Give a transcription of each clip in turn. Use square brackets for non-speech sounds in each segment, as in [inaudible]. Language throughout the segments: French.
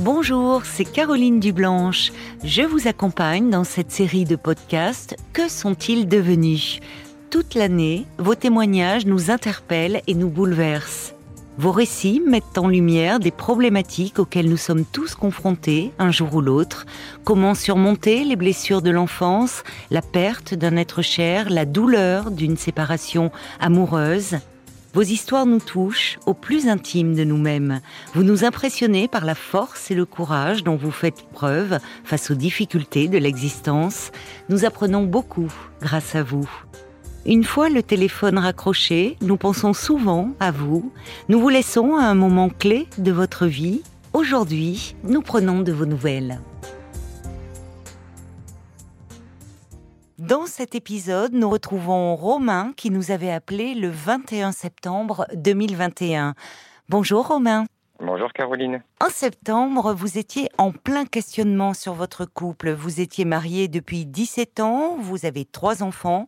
Bonjour, c'est Caroline Dublanche. Je vous accompagne dans cette série de podcasts Que sont-ils devenus? Toute l'année, vos témoignages nous interpellent et nous bouleversent. Vos récits mettent en lumière des problématiques auxquelles nous sommes tous confrontés un jour ou l'autre. Comment surmonter les blessures de l'enfance, la perte d'un être cher, la douleur d'une séparation amoureuse? Vos histoires nous touchent au plus intime de nous-mêmes. Vous nous impressionnez par la force et le courage dont vous faites preuve face aux difficultés de l'existence. Nous apprenons beaucoup grâce à vous. Une fois le téléphone raccroché, nous pensons souvent à vous. Nous vous laissons à un moment clé de votre vie. Aujourd'hui, nous prenons de vos nouvelles. Dans cet épisode, nous retrouvons Romain qui nous avait appelé le 21 septembre 2021. Bonjour Romain. Bonjour Caroline. En septembre, vous étiez en plein questionnement sur votre couple. Vous étiez marié depuis 17 ans, vous avez trois enfants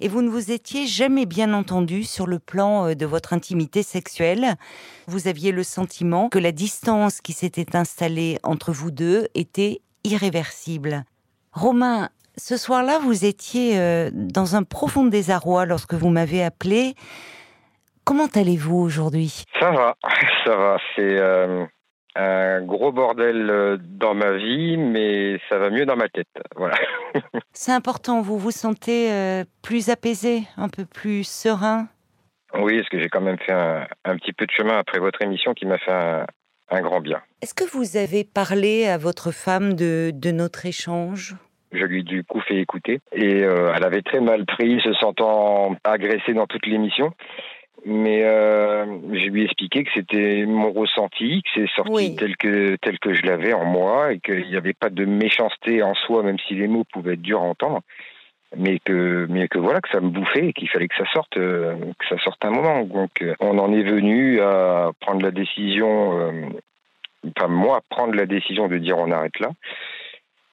et vous ne vous étiez jamais bien entendu sur le plan euh, de votre intimité sexuelle. Vous aviez le sentiment que la distance qui s'était installée entre vous deux était irréversible. Romain, ce soir-là, vous étiez euh, dans un profond désarroi lorsque vous m'avez appelé. Comment allez-vous aujourd'hui? Ça va, [laughs] ça va. C'est euh, un gros bordel euh, dans ma vie, mais ça va mieux dans ma tête. Voilà. [laughs] C'est important. Vous vous sentez plus apaisé, un peu plus serein? Oui, parce que j'ai quand même fait un, petit peu de chemin après votre émission qui m'a fait un, grand bien. Est-ce que vous avez parlé à votre femme de notre échange? Je lui ai du coup fait écouter. Et euh, elle avait très mal pris, se sentant agressée dans toute l'émission. Mais euh, je lui ai expliqué que c'était mon ressenti, que c'est sorti tel que tel que je l'avais en moi et qu'il n'y avait pas de méchanceté en soi, même si les mots pouvaient être durs à entendre. Mais que mais que voilà que ça me bouffait et qu'il fallait que ça sorte euh, que ça sorte un moment. Donc on en est venu à prendre la décision enfin moi prendre la décision de dire on arrête là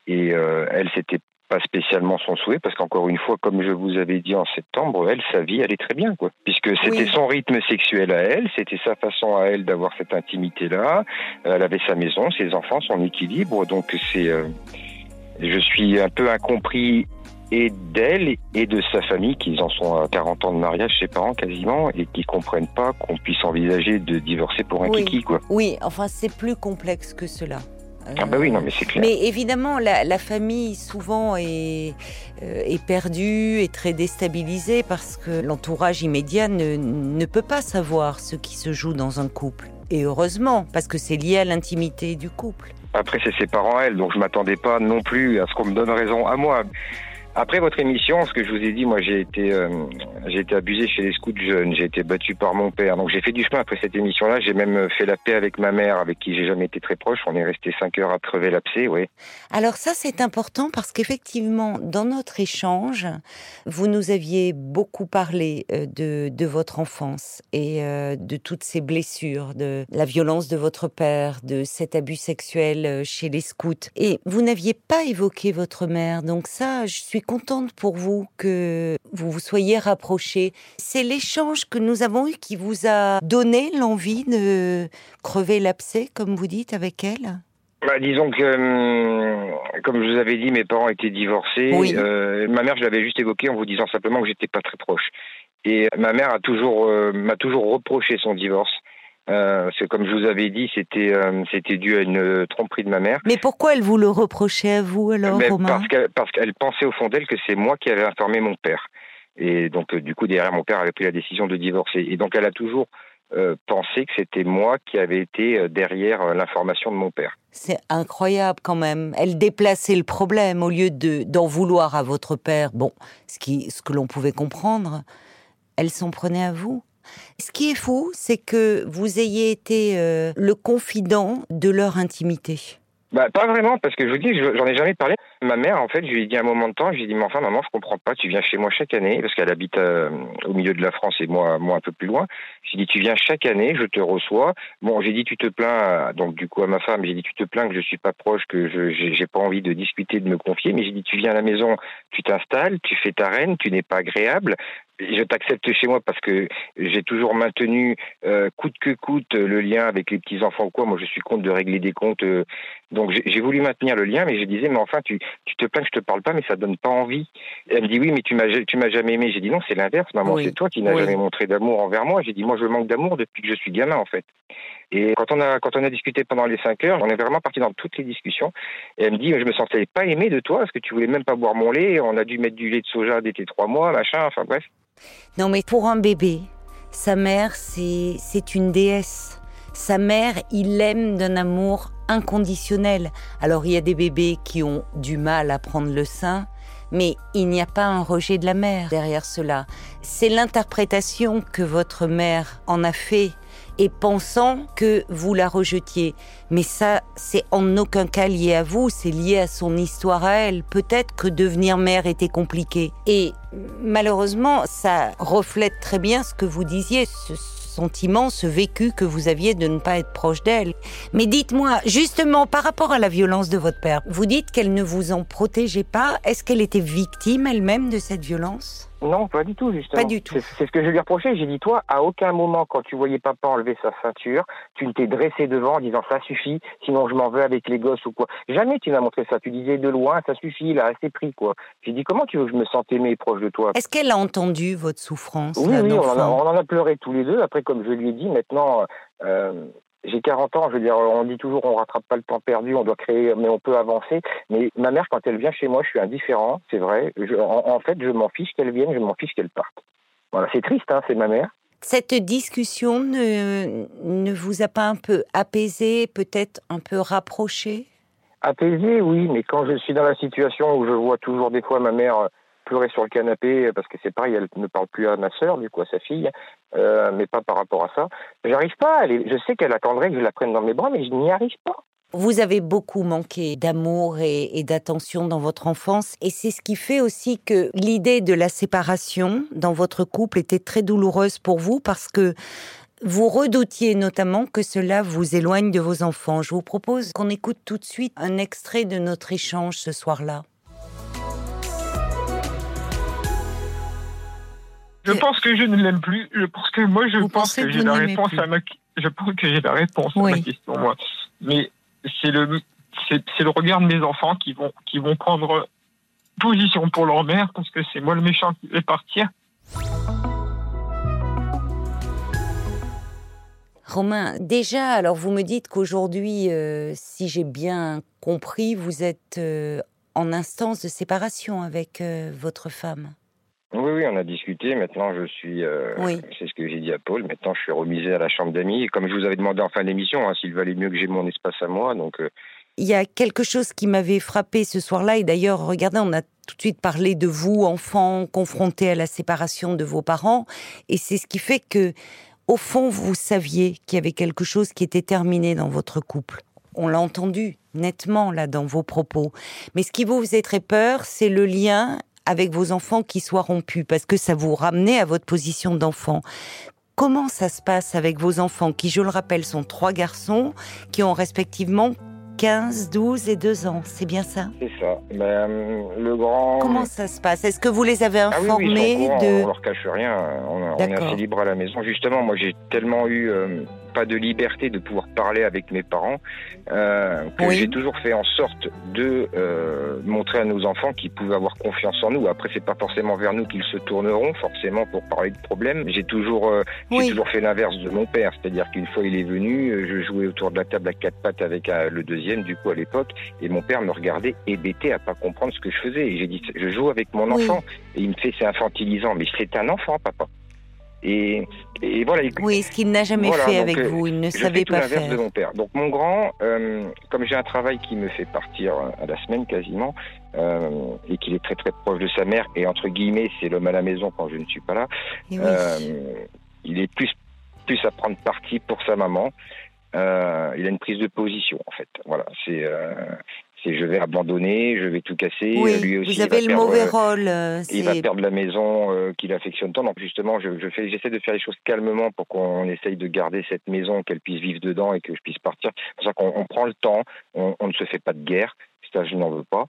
et euh, elle, c'était pas spécialement son souhait, parce qu'encore une fois, comme je vous avais dit en septembre, elle, sa vie allait très bien, quoi. Puisque c'était son rythme sexuel à elle, c'était sa façon à elle d'avoir cette intimité-là. Elle avait sa maison, ses enfants, son équilibre. Donc c'est, euh, je suis un peu incompris et d'elle et de sa famille, qui en sont à 40 ans de mariage, ses parents quasiment, et qui comprennent pas qu'on puisse envisager de divorcer pour un kiki, quoi. Oui, enfin c'est plus complexe que cela. Ah bah oui, non, mais c'est clair. Mais évidemment, la, famille souvent est, euh, est perdue, est très déstabilisée parce que l'entourage immédiat ne, ne peut pas savoir ce qui se joue dans un couple. Et heureusement, parce que c'est lié à l'intimité du couple. Après, c'est ses parents, elle, donc je m'attendais pas non plus à ce qu'on me donne raison à moi. Après votre émission, ce que je vous ai dit, moi j'ai été euh, j'ai été abusé chez les scouts jeunes, j'ai été battu par mon père. Donc j'ai fait du chemin après cette émission-là. J'ai même fait la paix avec ma mère, avec qui j'ai jamais été très proche. On est resté cinq heures à crever l'abcès, oui. Alors ça c'est important parce qu'effectivement dans notre échange, vous nous aviez beaucoup parlé euh, de, de votre enfance et euh, de toutes ces blessures, de la violence de votre père, de cet abus sexuel chez les scouts. Et vous n'aviez pas évoqué votre mère. Donc ça, je suis contente pour vous que vous vous soyez rapprochés. C'est l'échange que nous avons eu qui vous a donné l'envie de crever l'abcès, comme vous dites, avec elle? Bah, disons que, hum, comme je vous avais dit, mes parents étaient divorcés. Euh, ma mère, je l'avais juste évoqué en vous disant simplement que j'étais pas très proche. Et ma mère a toujours euh, m'a toujours reproché son divorce. Euh, c'est comme je vous avais dit, c'était euh, c'était dû à une tromperie de ma mère. Mais pourquoi elle vous le reprochait à vous alors, Romain Parce qu'elle pensait au fond d'elle que c'est moi qui avais informé mon père. Et donc euh, du coup derrière mon père avait pris la décision de divorcer. Et donc elle a toujours pensé que c'était moi qui avais été derrière l'information de mon père. C'est incroyable quand même. Elle déplaçait le problème au lieu de d'en vouloir à votre père. Bon, ce qui ce que l'on pouvait comprendre, elle s'en prenait à vous? Ce qui est fou, c'est que vous ayez été euh, le confident de leur intimité. Bah, pas vraiment, parce que je vous dis, j'en ai jamais parlé. Ma mère, en fait, je lui ai dit un moment de temps, je lui ai dit, mais enfin, maman, je comprends pas, tu viens chez moi chaque année, parce qu'elle habite euh, au milieu de la France et moi, moi un peu plus loin. J'ai dit, tu viens chaque année, je te reçois. Bon, j'ai dit, tu te plains, donc du coup à ma femme, j'ai dit, tu te plains que je suis pas proche, que je j'ai pas envie de discuter, de me confier, mais j'ai dit, tu viens à la maison, tu t'installes, tu fais ta reine, tu n'es pas agréable, je t'accepte chez moi parce que j'ai toujours maintenu euh, coûte que coûte le lien avec les petits enfants ou quoi. Moi, je suis contre de régler des comptes. Euh, donc, j'ai voulu maintenir le lien, mais je disais, mais enfin, tu, tu te plains que je te parle pas, mais ça donne pas envie. elle me dit, oui, mais tu m'as, tu m'as jamais aimé. J'ai dit, non, c'est l'inverse, maman. C'est toi qui n'as jamais montré d'amour envers moi. J'ai dit, moi, je manque d'amour depuis que je suis gamin, en fait. Et quand on a quand on a discuté pendant les cinq heures, on est vraiment parti dans toutes les discussions. Et elle me dit, je me sentais pas aimé de toi parce que tu voulais même pas boire mon lait. On a dû mettre du lait de soja dès tes trois mois, machin. Enfin bref. Non, mais pour un bébé, sa mère, c'est, une déesse. Sa mère, il l'aime d'un amour inconditionnel. Alors, il y a des bébés qui ont du mal à prendre le sein, mais il n'y a pas un rejet de la mère derrière cela. C'est l'interprétation que votre mère en a fait et pensant que vous la rejetiez. Mais ça, c'est en aucun cas lié à vous, c'est lié à son histoire à elle. Peut-être que devenir mère était compliqué. Et malheureusement, ça reflète très bien ce que vous disiez, ce sentiment, ce vécu que vous aviez de ne pas être proche d'elle. Mais dites-moi, justement, par rapport à la violence de votre père, vous dites qu'elle ne vous en protégeait pas. Est-ce qu'elle était victime elle-même de cette violence? Non, pas du tout, justement. Pas du tout. C'est ce que je lui reprochais. J'ai dit, toi, à aucun moment, quand tu voyais papa enlever sa ceinture, tu ne t'es dressé devant en disant, ça suffit, sinon je m'en veux avec les gosses ou quoi. Jamais tu n'as montré ça. Tu disais de loin, ça suffit, il a assez pris, quoi. J'ai dit, comment tu veux que je me sente aimé proche de toi? Est-ce qu'elle a entendu votre souffrance Oui, oui, on en, a, pleuré tous les deux. Après, comme je lui ai dit, maintenant, euh, j'ai 40 ans, je veux dire, on dit toujours on rattrape pas le temps perdu, on doit créer, mais on peut avancer. Mais ma mère, quand elle vient chez moi, je suis indifférent, c'est vrai. en, fait, je m'en fiche qu'elle vienne, je m'en fiche qu'elle parte. Voilà, c'est triste, hein, c'est ma mère. Cette discussion ne, ne vous a pas un peu apaisé, peut-être un peu rapproché? Apaisé, oui, mais quand je suis dans la situation où je vois toujours des fois ma mère pleurer sur le canapé parce que c'est pareil, elle ne parle plus à ma sœur, du coup à sa fille, euh, mais pas par rapport à ça. J'arrive pas. je sais qu'elle attendrait que je la prenne dans mes bras, mais je n'y arrive pas. Vous avez beaucoup manqué d'amour et, d'attention dans votre enfance, et c'est ce qui fait aussi que l'idée de la séparation dans votre couple était très douloureuse pour vous parce que vous redoutiez notamment que cela vous éloigne de vos enfants. Je vous propose qu'on écoute tout de suite un extrait de notre échange ce soir-là. Je pense que je ne l'aime plus. Je pense que moi, je pense que, j'ai la réponse à ma. Je pense que j'ai la réponse à ma question, moi. Mais c'est le, c'est, le regard de mes enfants qui vont, qui vont prendre position pour leur mère parce que c'est moi le méchant qui vais partir. Romain, déjà, alors vous me dites qu'aujourd'hui, euh, si j'ai bien compris, vous êtes euh, en instance de séparation avec euh, votre femme. Oui, oui, on a discuté. Maintenant, je suis. Euh, c'est ce que j'ai dit à Paul. Maintenant, je suis remisé à la chambre d'amis. Comme je vous avais demandé en fin d'émission, hein, s'il valait mieux que j'ai mon espace à moi. Donc. Euh, il y a quelque chose qui m'avait frappé ce soir-là. Et d'ailleurs, regardez, on a tout de suite parlé de vous, enfants, confrontés à la séparation de vos parents. Et c'est ce qui fait que, au fond, vous saviez qu'il y avait quelque chose qui était terminé dans votre couple. On l'a entendu nettement là dans vos propos. Mais ce qui vous faisait très peur, c'est le lien avec vos enfants qui soient rompus, parce que ça vous ramenait à votre position d'enfant. Comment ça se passe avec vos enfants, qui, je le rappelle, sont trois garçons, qui ont respectivement 15, 12 et 2 ans, c'est bien ça? C'est ça. Ben, le grand. Comment ça se passe? Est-ce que vous les avez informés ah oui, de. On leur cache rien. On, est assez libre à la maison. Justement, moi, j'ai tellement eu. Euh, pas de liberté de pouvoir parler avec mes parents, euh, que j'ai toujours fait en sorte de euh, montrer à nos enfants qu'ils pouvaient avoir confiance en nous. Après, c'est pas forcément vers nous qu'ils se tourneront, forcément, pour parler de problèmes. J'ai toujours, euh, j'ai toujours fait l'inverse de mon père, c'est-à-dire qu'une fois il est venu, euh, je jouais autour de la table à quatre pattes avec euh, le deuxième, du coup à l'époque, et mon père me regardait hébété à pas comprendre ce que je faisais. Et j'ai dit, je joue avec mon enfant, et il me fait, c'est infantilisant, mais c'est un enfant, papa. Et, et voilà. Oui, ce qu'il n'a jamais fait avec euh, vous, il ne savait pas faire. de mon père. Donc mon grand, euh, comme j'ai un travail qui me fait partir à la semaine quasiment, euh, et qu'il est très très proche de sa mère, et entre guillemets, c'est l'homme à la maison quand je ne suis pas là, il est plus plus à prendre parti pour sa maman. il a une prise de position en fait. Voilà, c'est c'est je vais abandonner, je vais tout casser. Oui, lui aussi, vous avez le mauvais euh, rôle. Euh, il va perdre la maison euh, qu'il affectionne tant. Donc justement, je, je fais, j'essaie de faire les choses calmement pour qu'on essaye de garder cette maison, qu'elle puisse vivre dedans et que je puisse partir. C'est pour ça qu'on prend le temps, on, on, ne se fait pas de guerre. Ça, je n'en veux pas.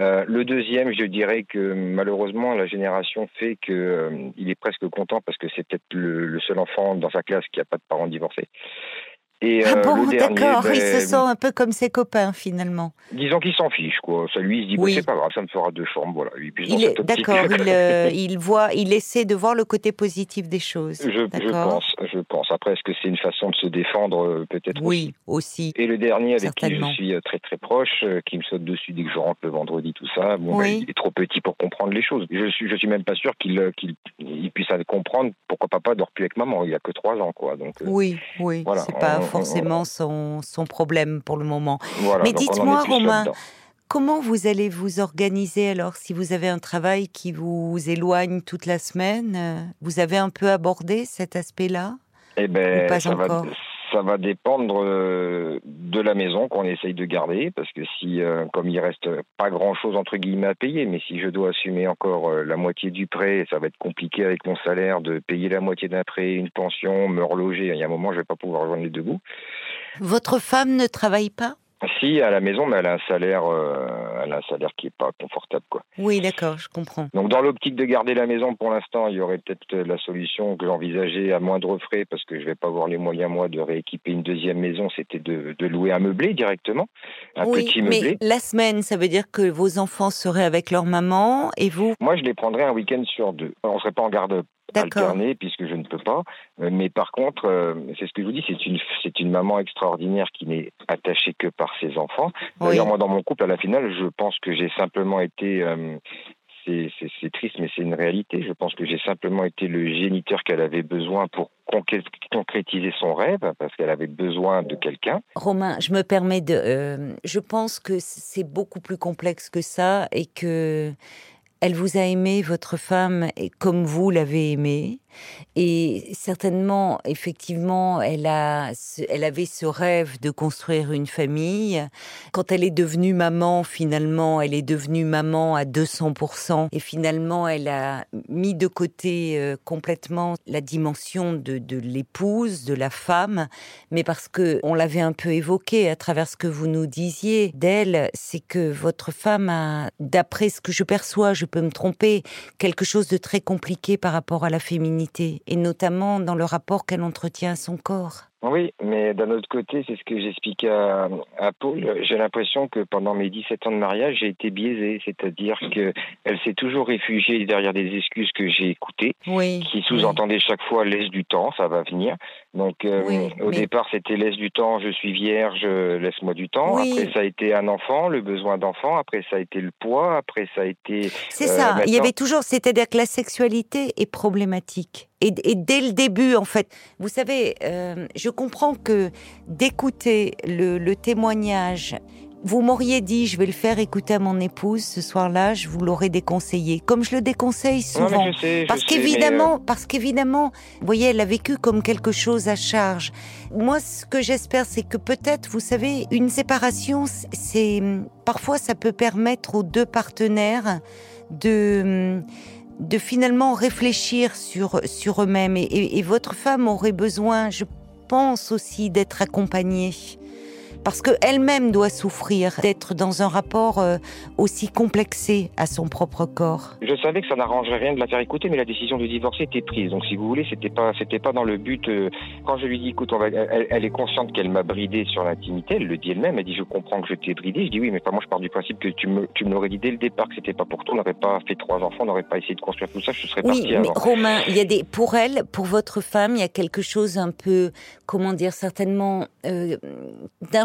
Euh, le deuxième, je dirais que malheureusement, la génération fait qu'il euh, est presque content parce que c'est peut-être le, seul enfant dans sa classe qui n'a pas de parents divorcés ah euh, bon, d'accord, il se ben, sent un peu comme ses copains finalement. Disons qu'il s'en fiche, quoi. Ça lui, il se dit, bah, c'est pas grave, ça me fera deux chambres, voilà. d'accord, il, euh, [laughs] il, voit, il essaie de voir le côté positif des choses. Je, je pense, je pense. Après, est-ce que c'est une façon de se défendre, euh, peut-être Oui, aussi. Et le dernier avec qui je suis très très proche, qui me saute dessus dès que je rentre le vendredi, tout ça, bon, ben, il est trop petit pour comprendre les choses. Je suis, je suis même pas sûr qu'il il puisse comprendre pourquoi papa dort plus avec maman. Il a que trois ans, quoi. Donc, oui, oui, voilà, c'est pas forcément son, son, problème pour le moment. Mais dites-moi, Romain, comment vous allez vous organiser alors si vous avez un travail qui vous éloigne toute la semaine? Vous avez un peu abordé cet aspect-là? Eh ben, pas encore? Ça va dépendre euh, de la maison qu'on essaye de garder, parce que si, euh, comme il reste pas grand-chose entre guillemets à payer, mais si je dois assumer encore euh, la moitié du prêt, ça va être compliqué avec mon salaire de payer la moitié d'un prêt, une pension, me reloger. Il y a un moment, je vais pas pouvoir rejoindre les deux bouts. Votre femme ne travaille pas? Si, à la maison, mais elle a un salaire, euh, elle a un salaire qui est pas confortable, quoi. Oui, d'accord, je comprends. Donc, dans l'optique de garder la maison, pour l'instant, il y aurait peut-être la solution que j'envisageais à moindre frais, parce que je vais pas avoir les moyens moi de rééquiper une deuxième maison, c'était de, louer un meublé directement, un petit meublé. Mais la semaine, ça veut dire que vos enfants seraient avec leur maman et vous? Moi, je les prendrais un week-end sur deux. On serait pas en garde alterner puisque je ne peux pas. Euh, mais par contre, euh, c'est ce que je vous dis, c'est une c'est une maman extraordinaire qui n'est attachée que par ses enfants. D'ailleurs, moi, dans mon couple, à la finale, je pense que j'ai simplement été euh, c'est triste, mais c'est une réalité. Je pense que j'ai simplement été le géniteur qu'elle avait besoin pour concrétiser son rêve, parce qu'elle avait besoin de quelqu'un. Romain, je me permets de... je pense que c'est beaucoup plus complexe que ça et que elle vous a aimé, votre femme, comme vous l'avez aimé. Et certainement, effectivement, elle, a, elle avait ce rêve de construire une famille. Quand elle est devenue maman, finalement, elle est devenue maman à 200%. Et finalement, elle a mis de côté euh, complètement la dimension de, de l'épouse, de la femme. Mais parce que on l'avait un peu évoqué à travers ce que vous nous disiez d'elle, c'est que votre femme a, d'après ce que je perçois, je peux me tromper, quelque chose de très compliqué par rapport à la féminité et notamment dans le rapport qu'elle entretient à son corps. Oui, mais d'un autre côté, c'est ce que j'expliquais à, à, Paul. J'ai l'impression que pendant mes 17 ans de mariage, j'ai été biaisé, c'est-à-dire qu'elle s'est toujours réfugiée derrière des excuses que j'ai écoutées, qui sous-entendaient chaque fois laisse du temps, ça va venir. Donc euh, au départ, c'était laisse du temps, je suis vierge, laisse-moi du temps. Après, ça a été un enfant, le besoin d'enfant. Après, ça a été le poids. Après, ça a été. C'est ça. Il y avait toujours, c'est-à-dire que la sexualité est problématique. Et, dès le début, en fait, vous savez, euh, je comprends que d'écouter le, témoignage vous m'auriez dit, je vais le faire écouter à mon épouse ce soir-là, je vous l'aurais déconseillé, comme je le déconseille souvent. parce qu'évidemment, euh, parce qu'évidemment, vous voyez, elle a vécu comme quelque chose à charge. Moi, ce que j'espère, c'est que peut-être, vous savez, une séparation, c'est parfois ça peut permettre aux deux partenaires de de finalement réfléchir sur, eux-mêmes. Et, votre femme aurait besoin, je pense aussi, d'être accompagnée parce qu'elle-même doit souffrir d'être dans un rapport euh, aussi complexé à son propre corps. Je savais que ça n'arrangerait rien de la faire écouter, mais la décision de divorcer était prise. Donc, si vous voulez, c'était pas, c'était pas dans le but. Euh, quand je lui dis, écoute, on va, elle, est consciente qu'elle m'a bridé sur l'intimité. Elle le dit elle-même. Elle dit, je comprends que je t'ai bridé. Je dis oui, mais pas moi. Je pars du principe que tu me, tu me l'aurais dit dès le départ que c'était pas pour toi. On n'aurait pas fait trois enfants, on n'aurait pas essayé de construire tout ça. Je serais oui, parti mais Romain, il y a des, pour elle, pour votre femme, il y a quelque chose un peu, comment dire, certainement euh,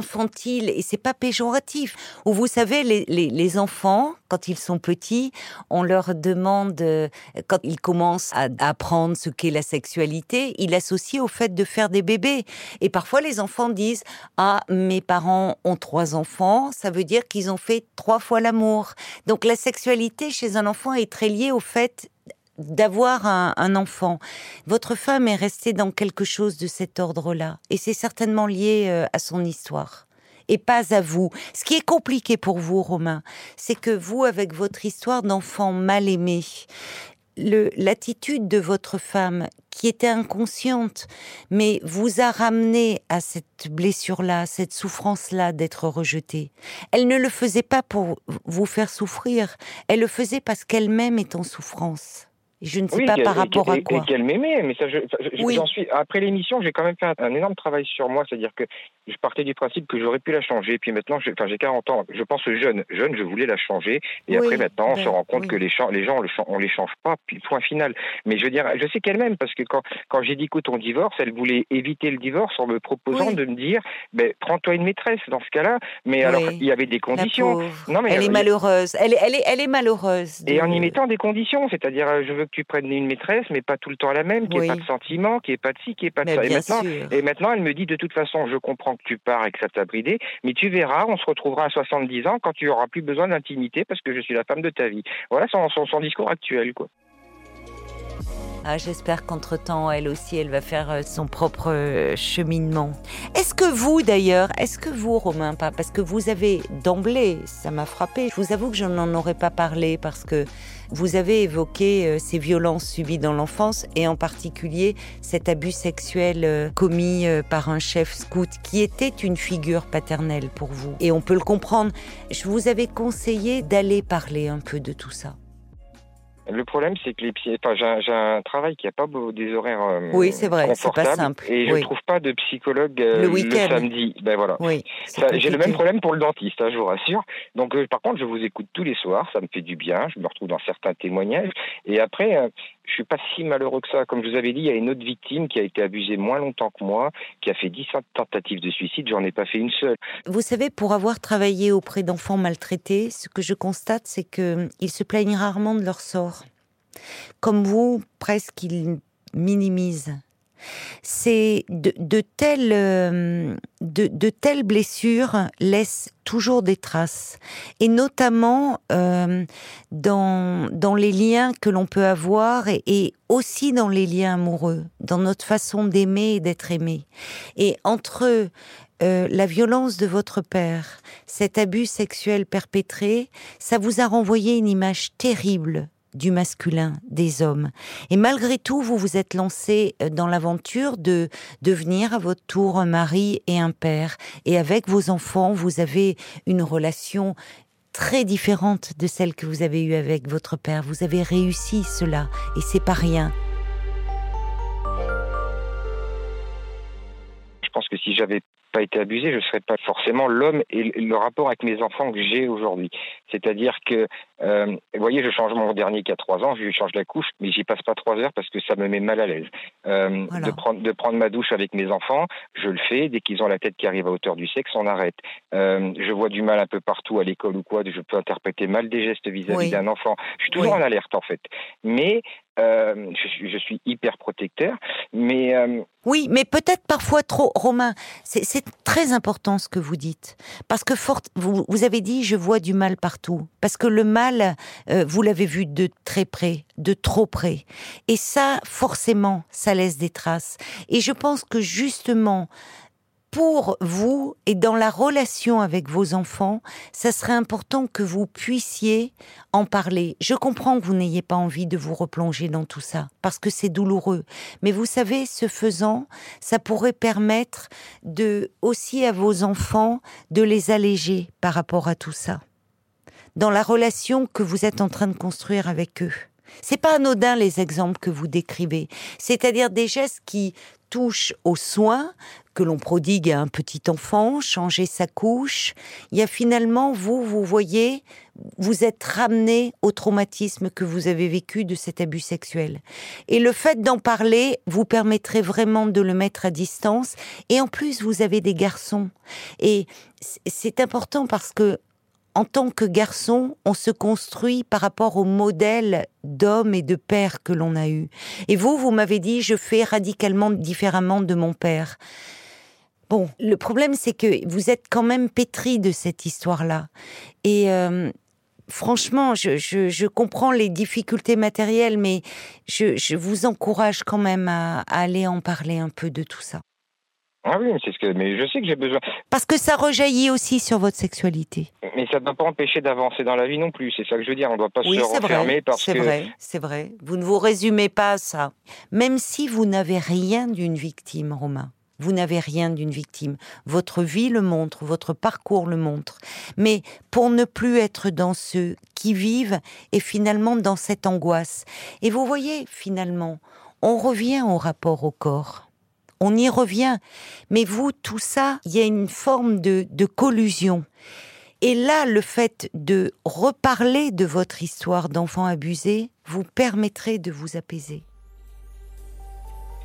d'infantile et c'est pas péjoratif. Ou vous savez, les, les, enfants, quand ils sont petits, on leur demande, euh, quand ils commencent à apprendre ce qu'est la sexualité, ils l'associent au fait de faire des bébés. Et parfois, les enfants disent Ah, mes parents ont trois enfants, ça veut dire qu'ils ont fait trois fois l'amour. Donc la sexualité chez un enfant est très liée au fait d'avoir un, enfant. Votre femme est restée dans quelque chose de cet ordre-là, et c'est certainement lié euh, à son histoire et pas à vous. Ce qui est compliqué pour vous, Romain, c'est que vous, avec votre histoire d'enfant mal aimé, l'attitude de votre femme, qui était inconsciente, mais vous a ramené à cette blessure-là, cette souffrance-là d'être rejetée. Elle ne le faisait pas pour vous faire souffrir, elle le faisait parce qu'elle-même est en souffrance. Je ne sais pas par rapport à quoi. Et qu'elle m'aimait, mais ça, j'en suis. Après l'émission, j'ai quand même fait un, énorme travail sur moi, c'est-à-dire que je partais du principe que j'aurais pu la changer. Puis maintenant, enfin, j'ai 40 ans. Je pense jeune, jeune, je voulais la changer. Et après, maintenant, on se ben, rend compte que les, les gens, on les change pas. Puis point final. Mais je veux dire, je sais qu'elle m'aime parce que quand, quand j'ai dit écoute, on divorce, elle voulait éviter le divorce en me proposant de me dire, ben, prends-toi une maîtresse dans ce cas-là. Mais alors, il y avait des conditions. Non, mais elle est malheureuse. Elle est, elle est, elle est malheureuse. Et en y mettant des conditions, c'est-à-dire, je veux tu prennes une maîtresse, mais pas tout le temps la même, qui n'ait pas de sentiments, qui n'ait pas de ci, qui n'ait pas de ça. Et maintenant, et maintenant, elle me dit, de toute façon, je comprends que tu pars et que ça t'a bridé, mais tu verras, on se retrouvera à 70 ans quand tu n'auras plus besoin d'intimité parce que je suis la femme de ta vie. Voilà son, son, son discours actuel, quoi. Ah, J'espère qu'entre-temps, elle aussi, elle va faire euh, son propre euh, cheminement. Est-ce que vous, d'ailleurs, est-ce que vous, Romain, pas Parce que vous avez d'emblée, ça m'a frappé, je vous avoue que je n'en aurais pas parlé parce que vous avez évoqué euh, ces violences subies dans l'enfance et en particulier cet abus sexuel commis par un chef scout qui était une figure paternelle pour vous. Et on peut le comprendre. Je vous avais conseillé d'aller parler un peu de tout ça. Le problème, c'est que les. Enfin, j'ai un, travail qui n'a pas des horaires. Euh, oui, c'est vrai, c'est pas simple. Et je ne trouve pas de psychologue euh, le, samedi. Ben voilà. Oui. J'ai le même problème pour le dentiste, hein, je vous rassure. Donc, euh, par contre, je vous écoute tous les soirs, ça me fait du bien. Je me retrouve dans certains témoignages. Et après, je suis pas si malheureux que ça. Comme je vous avais dit, il y a une autre victime qui a été abusée moins longtemps que moi, qui a fait 10 tentatives de suicide. J'en ai pas fait une seule. Vous savez, pour avoir travaillé auprès d'enfants maltraités, ce que je constate, c'est qu'ils se plaignent rarement de leur sort. Comme vous, presque, ils minimisent c'est de, telles, euh, de, telles blessures laissent toujours des traces, et notamment euh, dans, dans les liens que l'on peut avoir et, aussi dans les liens amoureux, dans notre façon d'aimer et d'être aimé. Et entre euh, la violence de votre père, cet abus sexuel perpétré, ça vous a renvoyé une image terrible du masculin, des hommes. Et malgré tout, vous vous êtes lancé euh, dans l'aventure de devenir à votre tour un mari et un père. Et avec vos enfants, vous avez une relation très différente de celle que vous avez eue avec votre père. Vous avez réussi cela, et c'est pas rien. Je pense que si j'avais pas été abusé, je ne serais pas forcément l'homme et le rapport avec mes enfants que j'ai aujourd'hui. C'est-à-dire que, euh, vous voyez, je change mon dernier qui a trois ans, je lui change la couche, mais j'y passe pas trois heures parce que ça me met mal à l'aise. Euh, de, prendre, de prendre ma douche avec mes enfants, je le fais. Dès qu'ils ont la tête qui arrive à hauteur du sexe, on arrête. Euh, je vois du mal un peu partout à l'école ou quoi, je peux interpréter mal des gestes vis-à-vis d'un enfant. Je suis toujours en alerte en fait. Mais euh, je, suis, hyper protecteur, mais... Euh, oui, mais peut-être parfois trop, Romain. C'est très important ce que vous dites. Parce que fort, vous, vous, avez dit, je vois du mal partout. Parce que le mal, euh, vous l'avez vu de très près, de trop près. Et ça, forcément, ça laisse des traces. Et je pense que justement, pour vous et dans la relation avec vos enfants, ça serait important que vous puissiez en parler. Je comprends que vous n'ayez pas envie de vous replonger dans tout ça, parce que c'est douloureux. Mais vous savez, ce faisant, ça pourrait permettre de, aussi à vos enfants, de les alléger par rapport à tout ça. Dans la relation que vous êtes en train de construire avec eux. C'est pas anodin les exemples que vous décrivez, c'est-à-dire des gestes qui touchent aux soins que l'on prodigue à un petit enfant, changer sa couche. Il y a finalement, vous, vous voyez, vous êtes ramené au traumatisme que vous avez vécu de cet abus sexuel. Et le fait d'en parler vous permettrait vraiment de le mettre à distance. Et en plus, vous avez des garçons. Et c'est important parce que en tant que garçon, on se construit par rapport au modèle d'homme et de père que l'on a eu. Et vous, vous m'avez dit, je fais radicalement différemment de mon père. Bon, le problème, c'est que vous êtes quand même pétri de cette histoire-là. Et euh, franchement, je, comprends les difficultés matérielles, mais je, vous encourage quand même à aller en parler un peu de tout ça. Ah oui, c'est ce que, mais je sais que j'ai besoin. Parce que ça rejaillit aussi sur votre sexualité. Mais ça ne doit pas empêcher d'avancer dans la vie non plus. C'est ça que je veux dire. On ne doit pas se renfermer parce que. C'est vrai, c'est vrai. Vous ne vous résumez pas à ça. Même si vous n'avez rien d'une victime, Romain. Vous n'avez rien d'une victime. Votre vie le montre, votre parcours le montre. Mais pour ne plus être dans ceux qui vivent et finalement dans cette angoisse. Et vous voyez, finalement, on revient au rapport au corps on y revient. Mais vous, tout ça, il y a une forme de, collusion. Et là, le fait de reparler de votre histoire d'enfant abusé vous permettrait de vous apaiser.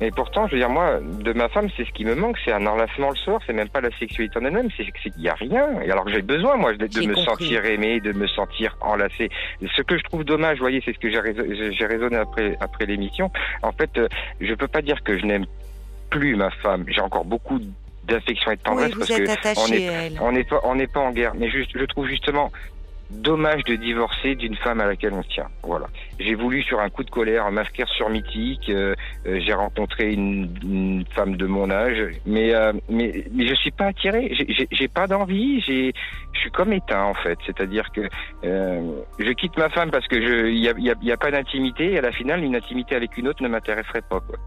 Et pourtant, je veux dire, moi, de ma femme, c'est ce qui me manque, c'est un enlacement le soir, c'est même pas la sexualité en elle-même, c'est qu'il n'y a rien. Et alors que j'ai besoin, moi, de, me sentir aimé, de me sentir enlacé. ce que je trouve dommage, vous voyez, c'est ce que j'ai raisonné après, après l'émission. En fait, euh, je peux pas dire que je n'aime plus ma femme. J'ai encore beaucoup d'affection et de tendresse parce que on est, on n'est pas on n'est pas en guerre. Mais juste, je trouve justement dommage de divorcer d'une femme à laquelle on tient. Voilà. J'ai voulu sur un coup de colère m'inscrire sur Mythique. Euh, euh, j'ai rencontré une, femme de mon âge, mais euh, mais mais je suis pas attiré. J'ai pas d'envie. J'ai je suis comme éteint en fait. C'est-à-dire que je quitte ma femme parce que je il y a, y, a, y a pas d'intimité. Et à la finale, une intimité avec une autre ne m'intéresserait pas. Quoi.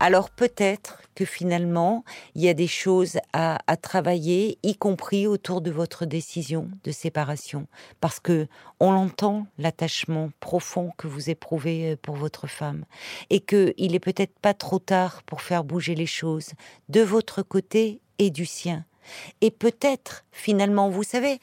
Alors peut-être que finalement, il y a des choses à, travailler, y compris autour de votre décision de séparation, parce que on l'entend l'attachement profond que vous éprouvez euh, pour votre femme, et que il est peut-être pas trop tard pour faire bouger les choses de votre côté et du sien. Et peut-être finalement, vous savez,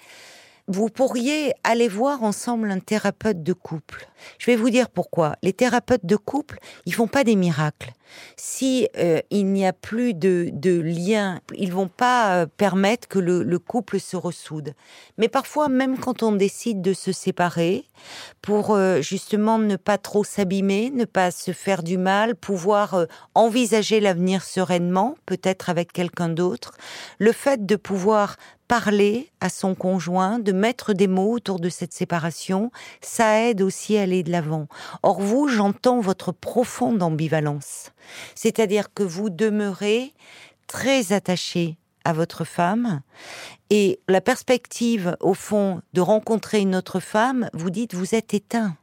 vous pourriez aller voir ensemble un thérapeute de couple. Je vais vous dire pourquoi. Les thérapeutes de couple, ils font pas des miracles. Si euh, il n'y a plus de, de lien, ils vont pas euh, permettre que le, le, couple se ressoude. Mais parfois, même quand on décide de se séparer, pour euh, justement ne pas trop s'abîmer, ne pas se faire du mal, pouvoir envisager l'avenir sereinement, peut-être avec quelqu'un d'autre, le fait de pouvoir parler à son conjoint, de mettre des mots autour de cette séparation, ça aide aussi à aller de l'avant. Or vous, j'entends votre profonde ambivalence. C'est-à-dire que vous demeurez très attaché à votre femme et la perspective, au fond, de rencontrer une autre femme, vous dites vous êtes éteint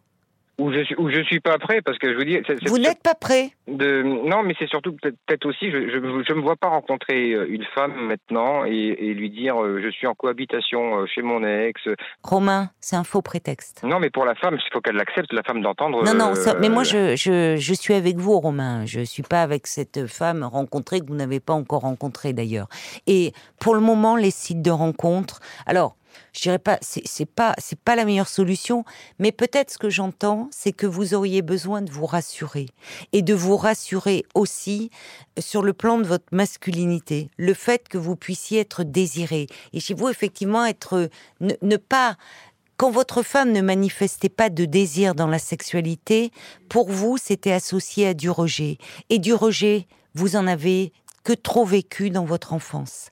où je suis, où je suis pas prêt parce que je vous dis. vous n'êtes pas prêt. De non, mais c'est surtout peut-être aussi je, je je me vois pas rencontrer euh, une femme maintenant et, et lui dire euh, je suis en cohabitation euh, chez mon ex. Romain, c'est un faux prétexte. Non, mais pour la femme, il faut qu'elle l'accepte, la femme d'entendre. Non, non, mais moi je, je je suis avec vous, Romain. Je suis pas avec cette femme rencontrée que vous n'avez pas encore rencontrée d'ailleurs. Et pour le moment, les sites de rencontres. Alors je dirais pas, c'est pas, c'est pas la meilleure solution, mais peut-être ce que j'entends, c'est que vous auriez besoin de vous rassurer et de vous rassurer aussi sur le plan de votre masculinité, le fait que vous puissiez être désiré et chez vous effectivement être ne, pas quand votre femme ne manifestait pas de désir dans la sexualité, pour vous, c'était associé à du rejet. Et du rejet, vous en avez que trop vécu dans votre enfance.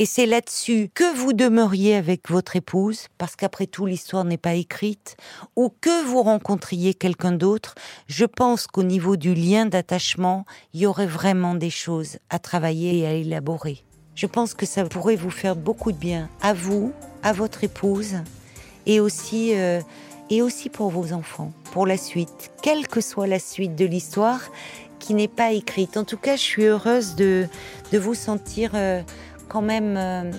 Et c'est là-dessus que vous demeuriez avec votre épouse, parce qu'après tout l'histoire n'est pas écrite, ou que vous rencontriez quelqu'un d'autre, je pense qu'au niveau du lien d'attachement, il y aurait vraiment des choses à travailler et à élaborer. Je pense que ça pourrait vous faire beaucoup de bien, à vous, à votre épouse, et aussi, euh, et aussi pour vos enfants, pour la suite, quelle que soit la suite de l'histoire qui n'est pas écrite. En tout cas, je suis heureuse de, de vous sentir... Euh, quand même euh,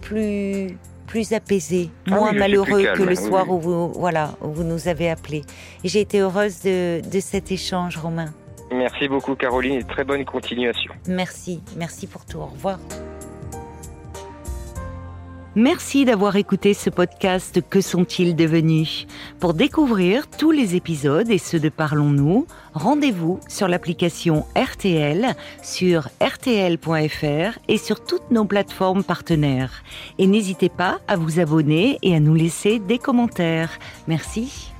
plus plus apaisé, ah moins malheureux que le soir où vous voilà où vous nous avez appelé. J'ai été heureuse de, de cet échange, Romain. Merci beaucoup, Caroline, et très bonne continuation. Merci, merci pour tout. Au revoir. Merci d'avoir écouté ce podcast Que sont-ils devenus? Pour découvrir tous les épisodes et ceux de Parlons-nous, rendez-vous sur l'application RTL, sur rtl.fr et sur toutes nos plateformes partenaires. Et n'hésitez pas à vous abonner et à nous laisser des commentaires. Merci.